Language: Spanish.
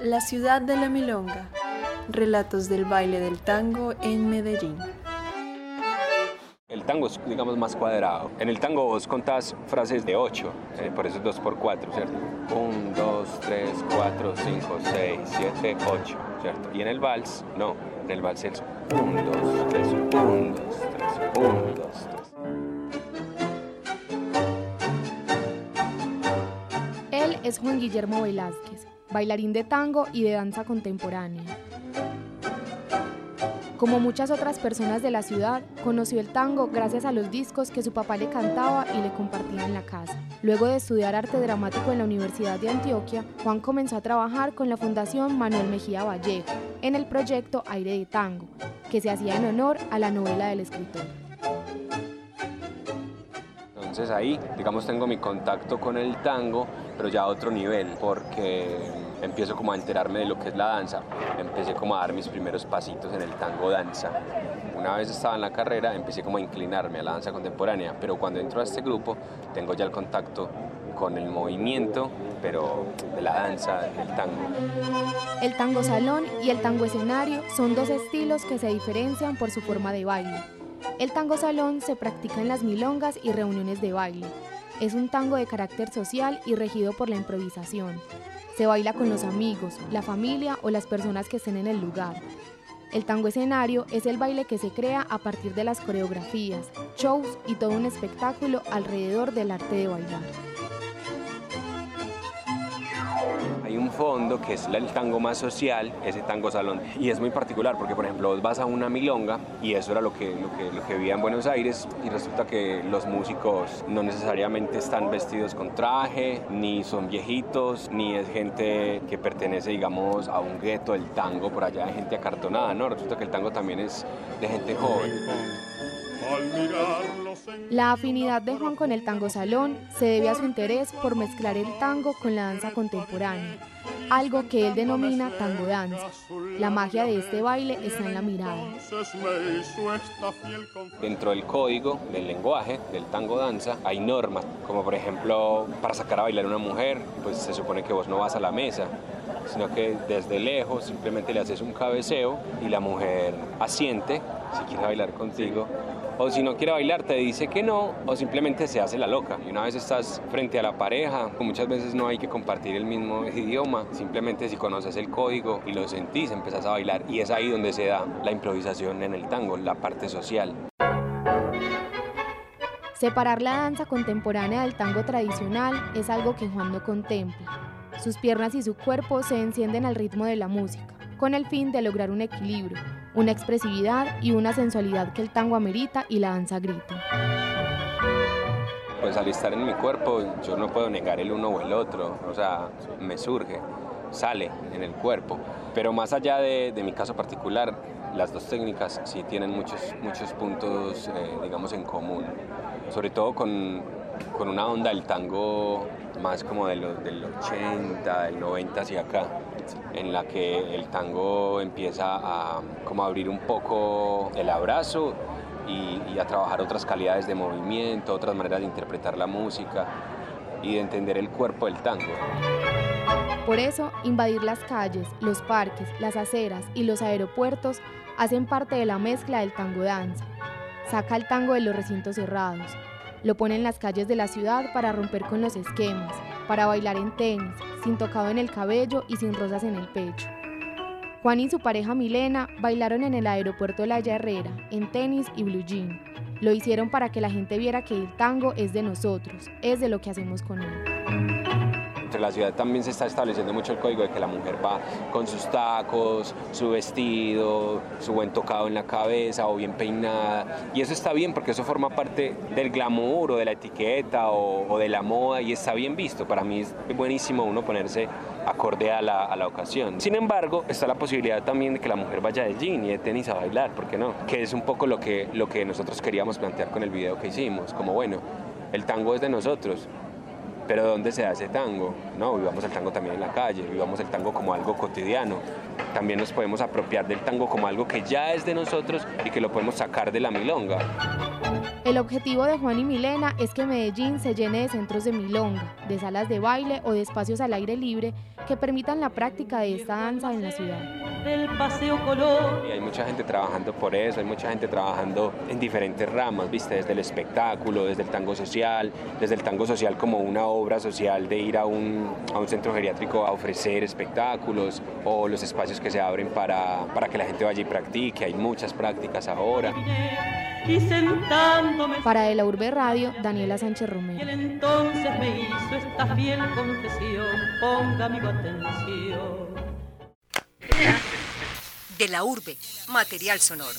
La ciudad de la milonga. Relatos del baile del tango en Medellín. El tango es, digamos, más cuadrado. En el tango vos contás frases de 8, eh, por eso es 2 por 4, ¿cierto? 1, 2, 3, 4, 5, 6, 7, 8, ¿cierto? Y en el vals, no. En el vals es 1, 2, 3, 1, 2, 3, 1, 2, 3. Es Juan Guillermo Velázquez, bailarín de tango y de danza contemporánea. Como muchas otras personas de la ciudad, conoció el tango gracias a los discos que su papá le cantaba y le compartía en la casa. Luego de estudiar arte dramático en la Universidad de Antioquia, Juan comenzó a trabajar con la Fundación Manuel Mejía Vallejo en el proyecto Aire de Tango, que se hacía en honor a la novela del escritor. Entonces ahí, digamos, tengo mi contacto con el tango, pero ya a otro nivel, porque empiezo como a enterarme de lo que es la danza, empecé como a dar mis primeros pasitos en el tango danza. Una vez estaba en la carrera, empecé como a inclinarme a la danza contemporánea, pero cuando entro a este grupo tengo ya el contacto con el movimiento, pero de la danza, del tango. El tango salón y el tango escenario son dos estilos que se diferencian por su forma de baile. El tango salón se practica en las milongas y reuniones de baile. Es un tango de carácter social y regido por la improvisación. Se baila con los amigos, la familia o las personas que estén en el lugar. El tango escenario es el baile que se crea a partir de las coreografías, shows y todo un espectáculo alrededor del arte de bailar. Un fondo que es el tango más social, ese tango salón, y es muy particular porque, por ejemplo, vos vas a una milonga y eso era lo que, lo que, lo que vivía en Buenos Aires y resulta que los músicos no necesariamente están vestidos con traje, ni son viejitos, ni es gente que pertenece, digamos, a un gueto del tango, por allá de gente acartonada, ¿no? Resulta que el tango también es de gente joven. La afinidad de Juan con el tango salón se debe a su interés por mezclar el tango con la danza contemporánea, algo que él denomina tango danza. La magia de este baile está en la mirada. Dentro del código del lenguaje del tango danza hay normas, como por ejemplo, para sacar a bailar a una mujer, pues se supone que vos no vas a la mesa, sino que desde lejos simplemente le haces un cabeceo y la mujer asiente si quiere bailar contigo o si no quiere bailar te dice que no o simplemente se hace la loca. Y una vez estás frente a la pareja, muchas veces no hay que compartir el mismo idioma, simplemente si conoces el código y lo sentís, empezás a bailar y es ahí donde se da la improvisación en el tango, la parte social. Separar la danza contemporánea del tango tradicional es algo que Juan no contempla. Sus piernas y su cuerpo se encienden al ritmo de la música, con el fin de lograr un equilibrio, una expresividad y una sensualidad que el tango amerita y la danza grita. Pues al estar en mi cuerpo yo no puedo negar el uno o el otro, o sea, me surge, sale en el cuerpo. Pero más allá de, mi caso particular, las dos técnicas sí tienen muchos, muchos puntos, eh, digamos, en común. Sobre todo con, con una onda del tango más como de del 80, del 90 hacia acá, en la que el tango empieza a como abrir un poco el abrazo y, y, a trabajar otras calidades de movimiento, otras maneras de interpretar la música y de entender el cuerpo del tango. Por eso, invadir las calles, los parques, las aceras y los aeropuertos hacen parte de la mezcla del tango danza. Saca el tango de los recintos cerrados, lo pone en las calles de la ciudad para romper con los esquemas, para bailar en tenis, sin tocado en el cabello y sin rosas en el pecho. Juan y su pareja Milena bailaron en el aeropuerto de La Herrera, en tenis y blue jean. Lo hicieron para que la gente viera que el tango es de nosotros, es de lo que hacemos con él entre la ciudad también se está estableciendo mucho el código de que la mujer va con sus tacos, su vestido, su buen tocado en la cabeza o bien peinada. Y eso está bien porque eso forma parte del glamour o de la etiqueta o, de la moda y está bien visto. Para mí es buenísimo uno ponerse acorde a la, a la, ocasión. Sin embargo, está la posibilidad también de que la mujer vaya de jean y de tenis a bailar, ¿por qué no? Que es un poco lo que, lo que nosotros queríamos plantear con el video que hicimos, como bueno, el tango es de nosotros, pero ¿dónde se hace tango? No, vivamos el tango también en la calle, vivamos el tango como algo cotidiano. También nos podemos apropiar del tango como algo que ya es de nosotros y que lo podemos sacar de la milonga. El objetivo de Juan y Milena es que Medellín se llene de centros de milonga, de salas de baile o de espacios al aire libre que permitan la práctica de esta danza en la ciudad. paseo color. Y hay mucha gente trabajando por eso, hay mucha gente trabajando en diferentes ramas, ¿viste? Desde el espectáculo, desde el tango social, desde el tango social como una obra social de ir a un, a un centro geriátrico a ofrecer espectáculos o los espacios que se abren para, para que la gente vaya y practique. Hay muchas prácticas ahora y sentándome. Para De la Urbe Radio, Daniela Sánchez Romero. Y entonces me hizo esta fiel confesión, ponga mi atención. De la Urbe, material sonoro.